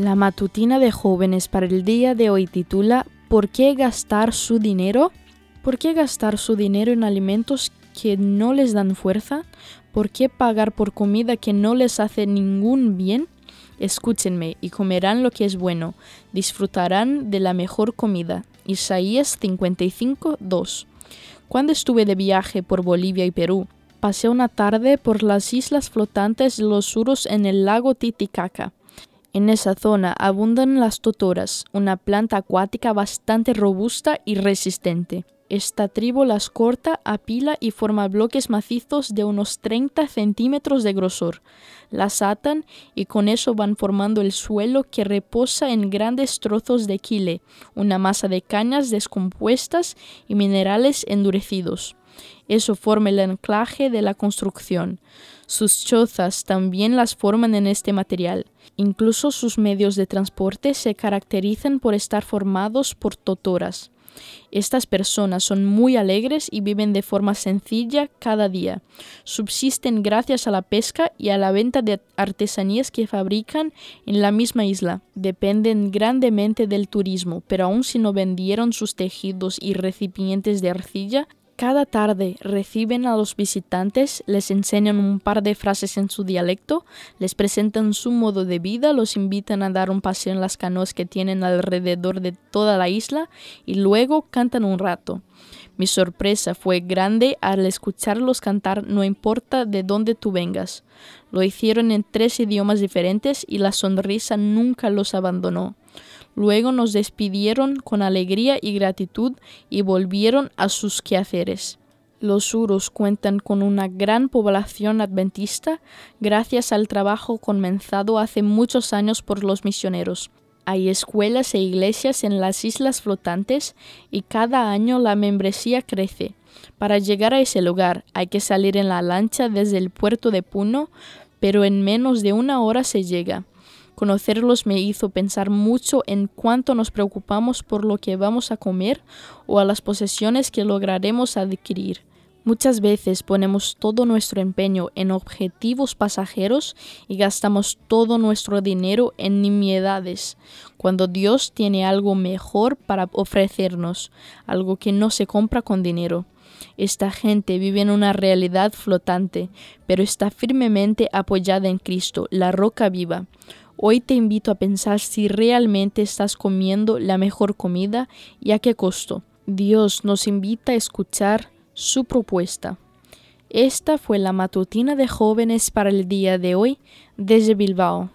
La matutina de jóvenes para el día de hoy titula ¿Por qué gastar su dinero? ¿Por qué gastar su dinero en alimentos que no les dan fuerza? ¿Por qué pagar por comida que no les hace ningún bien? Escúchenme y comerán lo que es bueno, disfrutarán de la mejor comida. Isaías 55, 2. Cuando estuve de viaje por Bolivia y Perú, pasé una tarde por las islas flotantes de los suros en el lago Titicaca. En esa zona abundan las totoras, una planta acuática bastante robusta y resistente. Esta tribu las corta, apila y forma bloques macizos de unos 30 centímetros de grosor. Las atan y con eso van formando el suelo que reposa en grandes trozos de quile, una masa de cañas descompuestas y minerales endurecidos. Eso forma el anclaje de la construcción. Sus chozas también las forman en este material. Incluso sus medios de transporte se caracterizan por estar formados por totoras. Estas personas son muy alegres y viven de forma sencilla cada día. Subsisten gracias a la pesca y a la venta de artesanías que fabrican en la misma isla. Dependen grandemente del turismo, pero aun si no vendieron sus tejidos y recipientes de arcilla, cada tarde reciben a los visitantes, les enseñan un par de frases en su dialecto, les presentan su modo de vida, los invitan a dar un paseo en las canoas que tienen alrededor de toda la isla y luego cantan un rato. Mi sorpresa fue grande al escucharlos cantar no importa de dónde tú vengas. Lo hicieron en tres idiomas diferentes y la sonrisa nunca los abandonó. Luego nos despidieron con alegría y gratitud y volvieron a sus quehaceres. Los Urus cuentan con una gran población adventista gracias al trabajo comenzado hace muchos años por los misioneros. Hay escuelas e iglesias en las islas flotantes y cada año la membresía crece. Para llegar a ese lugar hay que salir en la lancha desde el puerto de Puno, pero en menos de una hora se llega. Conocerlos me hizo pensar mucho en cuánto nos preocupamos por lo que vamos a comer o a las posesiones que lograremos adquirir. Muchas veces ponemos todo nuestro empeño en objetivos pasajeros y gastamos todo nuestro dinero en nimiedades, cuando Dios tiene algo mejor para ofrecernos, algo que no se compra con dinero. Esta gente vive en una realidad flotante, pero está firmemente apoyada en Cristo, la roca viva. Hoy te invito a pensar si realmente estás comiendo la mejor comida y a qué costo. Dios nos invita a escuchar su propuesta. Esta fue la matutina de jóvenes para el día de hoy desde Bilbao.